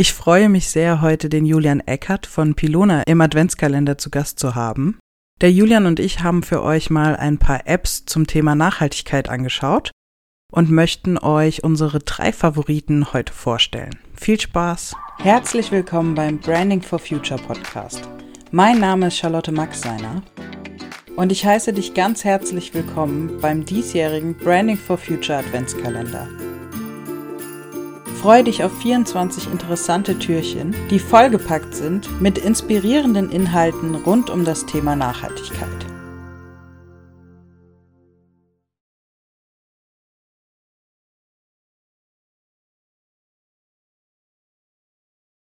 Ich freue mich sehr, heute den Julian Eckert von Pilona im Adventskalender zu Gast zu haben. Der Julian und ich haben für euch mal ein paar Apps zum Thema Nachhaltigkeit angeschaut und möchten euch unsere drei Favoriten heute vorstellen. Viel Spaß! Herzlich willkommen beim Branding for Future Podcast. Mein Name ist Charlotte Maxseiner und ich heiße dich ganz herzlich willkommen beim diesjährigen Branding for Future Adventskalender. Freue dich auf 24 interessante Türchen, die vollgepackt sind mit inspirierenden Inhalten rund um das Thema Nachhaltigkeit.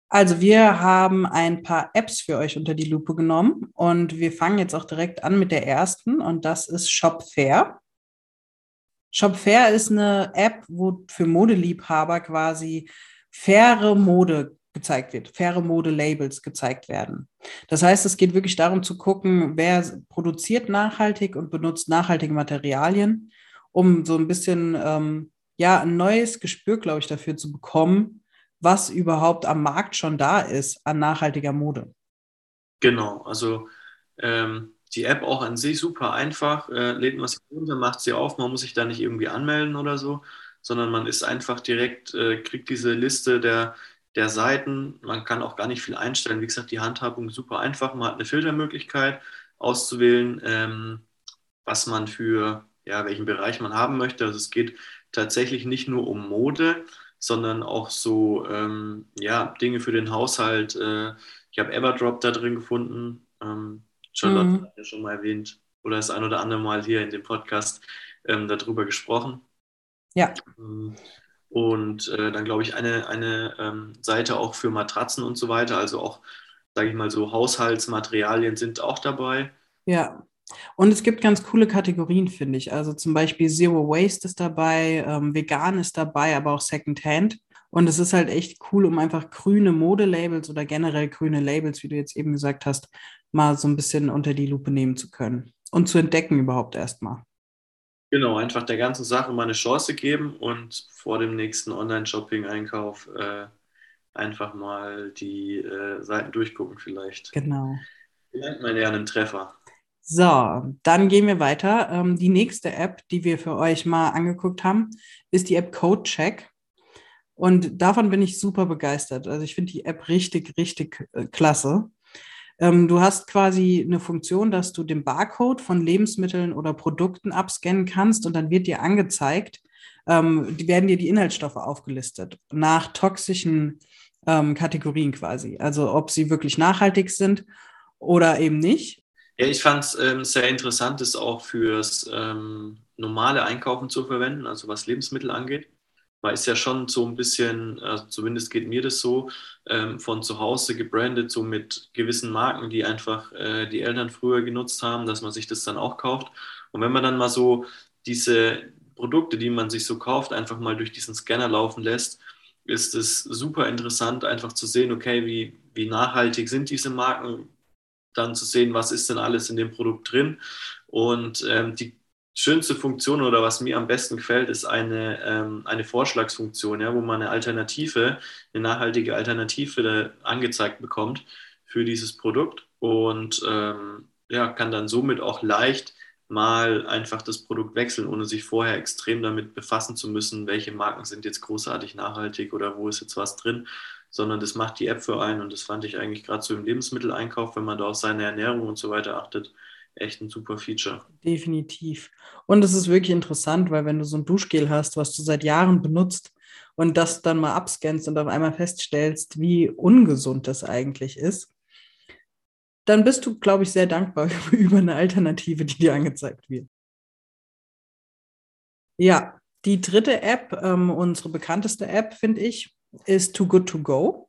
Also wir haben ein paar Apps für euch unter die Lupe genommen und wir fangen jetzt auch direkt an mit der ersten und das ist Shopfair. Shopfair ist eine App, wo für Modeliebhaber quasi faire Mode gezeigt wird, faire Mode-Labels gezeigt werden. Das heißt, es geht wirklich darum zu gucken, wer produziert nachhaltig und benutzt nachhaltige Materialien, um so ein bisschen ähm, ja ein neues Gespür, glaube ich, dafür zu bekommen, was überhaupt am Markt schon da ist an nachhaltiger Mode. Genau, also ähm, die App auch an sich super einfach, äh, lädt man sie runter, macht sie auf, man muss sich da nicht irgendwie anmelden oder so, sondern man ist einfach direkt, äh, kriegt diese Liste der, der Seiten, man kann auch gar nicht viel einstellen. Wie gesagt, die Handhabung super einfach, man hat eine Filtermöglichkeit auszuwählen, ähm, was man für, ja, welchen Bereich man haben möchte. Also es geht tatsächlich nicht nur um Mode, sondern auch so, ähm, ja, Dinge für den Haushalt. Äh, ich habe Everdrop da drin gefunden. Ähm, Charlotte mhm. hat ja schon mal erwähnt oder das ein oder andere Mal hier in dem Podcast ähm, darüber gesprochen. Ja. Ähm, und äh, dann glaube ich eine, eine ähm, Seite auch für Matratzen und so weiter, also auch, sage ich mal so, Haushaltsmaterialien sind auch dabei. Ja. Und es gibt ganz coole Kategorien, finde ich. Also zum Beispiel Zero Waste ist dabei, ähm, vegan ist dabei, aber auch Secondhand. Und es ist halt echt cool, um einfach grüne Modelabels oder generell grüne Labels, wie du jetzt eben gesagt hast, mal so ein bisschen unter die Lupe nehmen zu können und zu entdecken überhaupt erstmal. Genau, einfach der ganzen Sache mal eine Chance geben und vor dem nächsten Online-Shopping-Einkauf äh, einfach mal die äh, Seiten durchgucken vielleicht. Genau. Vielleicht mal eher einen Treffer. So, dann gehen wir weiter. Ähm, die nächste App, die wir für euch mal angeguckt haben, ist die App CodeCheck. Und davon bin ich super begeistert. Also ich finde die App richtig, richtig äh, klasse. Ähm, du hast quasi eine Funktion, dass du den Barcode von Lebensmitteln oder Produkten abscannen kannst und dann wird dir angezeigt, ähm, werden dir die Inhaltsstoffe aufgelistet nach toxischen ähm, Kategorien quasi. Also ob sie wirklich nachhaltig sind oder eben nicht. Ja, ich fand es ähm, sehr interessant, das auch fürs ähm, normale Einkaufen zu verwenden, also was Lebensmittel angeht man ist ja schon so ein bisschen, also zumindest geht mir das so, ähm, von zu Hause gebrandet, so mit gewissen Marken, die einfach äh, die Eltern früher genutzt haben, dass man sich das dann auch kauft. Und wenn man dann mal so diese Produkte, die man sich so kauft, einfach mal durch diesen Scanner laufen lässt, ist es super interessant, einfach zu sehen, okay, wie, wie nachhaltig sind diese Marken, dann zu sehen, was ist denn alles in dem Produkt drin. Und ähm, die schönste Funktion oder was mir am besten gefällt, ist eine, ähm, eine Vorschlagsfunktion, ja, wo man eine Alternative, eine nachhaltige Alternative angezeigt bekommt für dieses Produkt und ähm, ja, kann dann somit auch leicht mal einfach das Produkt wechseln, ohne sich vorher extrem damit befassen zu müssen, welche Marken sind jetzt großartig nachhaltig oder wo ist jetzt was drin, sondern das macht die App für einen und das fand ich eigentlich gerade so im Lebensmitteleinkauf, wenn man da auf seine Ernährung und so weiter achtet, echt ein super Feature. Definitiv. Und es ist wirklich interessant, weil wenn du so ein Duschgel hast, was du seit Jahren benutzt und das dann mal abscannst und auf einmal feststellst, wie ungesund das eigentlich ist, dann bist du, glaube ich, sehr dankbar über eine Alternative, die dir angezeigt wird. Ja, die dritte App, ähm, unsere bekannteste App, finde ich, ist Too Good To Go.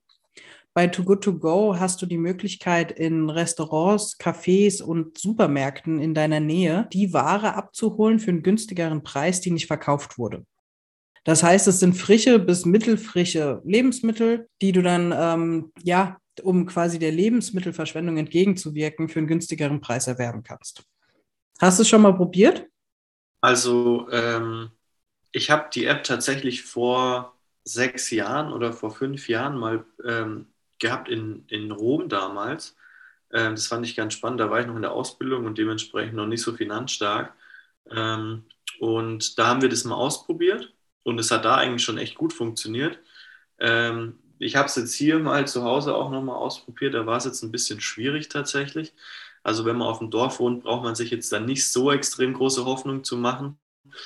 Bei Too Good To Go hast du die Möglichkeit, in Restaurants, Cafés und Supermärkten in deiner Nähe die Ware abzuholen für einen günstigeren Preis, die nicht verkauft wurde. Das heißt, es sind frische bis mittelfrische Lebensmittel, die du dann, ähm, ja, um quasi der Lebensmittelverschwendung entgegenzuwirken, für einen günstigeren Preis erwerben kannst. Hast du es schon mal probiert? Also, ähm, ich habe die App tatsächlich vor sechs Jahren oder vor fünf Jahren mal ähm, gehabt in, in Rom damals. Ähm, das fand ich ganz spannend. Da war ich noch in der Ausbildung und dementsprechend noch nicht so finanzstark. Ähm, und da haben wir das mal ausprobiert und es hat da eigentlich schon echt gut funktioniert. Ähm, ich habe es jetzt hier mal zu Hause auch nochmal ausprobiert. Da war es jetzt ein bisschen schwierig tatsächlich. Also wenn man auf dem Dorf wohnt, braucht man sich jetzt dann nicht so extrem große Hoffnung zu machen.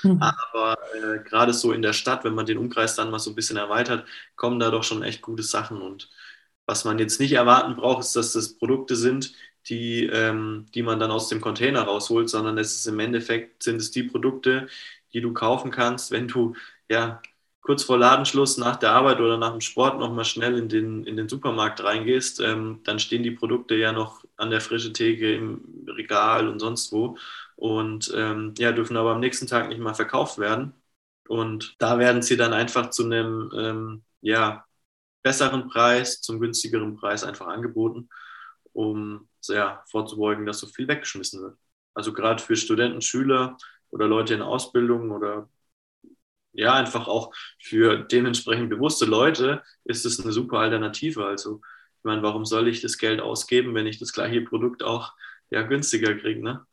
Mhm. Aber äh, gerade so in der Stadt, wenn man den Umkreis dann mal so ein bisschen erweitert, kommen da doch schon echt gute Sachen. Und was man jetzt nicht erwarten braucht, ist, dass das Produkte sind, die, ähm, die man dann aus dem Container rausholt, sondern es ist im Endeffekt sind es die Produkte, die du kaufen kannst, wenn du ja kurz vor Ladenschluss nach der Arbeit oder nach dem Sport nochmal schnell in den, in den Supermarkt reingehst, ähm, dann stehen die Produkte ja noch an der frischen Theke im Regal und sonst wo und ähm, ja, dürfen aber am nächsten Tag nicht mal verkauft werden. Und da werden sie dann einfach zu einem ähm, ja, besseren Preis, zum günstigeren Preis einfach angeboten, um ja, vorzubeugen, dass so viel weggeschmissen wird. Also gerade für Studenten, Schüler oder Leute in Ausbildung oder ja, einfach auch für dementsprechend bewusste Leute ist es eine super Alternative. Also, ich meine, warum soll ich das Geld ausgeben, wenn ich das gleiche Produkt auch ja, günstiger kriege? Ne?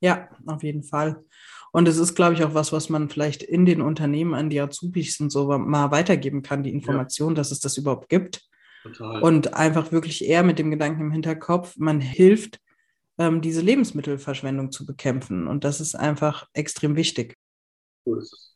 Ja, auf jeden Fall. Und es ist, glaube ich, auch was, was man vielleicht in den Unternehmen an die Azubis und so mal weitergeben kann, die Information, ja. dass es das überhaupt gibt. Total. Und einfach wirklich eher mit dem Gedanken im Hinterkopf, man hilft, ähm, diese Lebensmittelverschwendung zu bekämpfen. Und das ist einfach extrem wichtig. So ist es.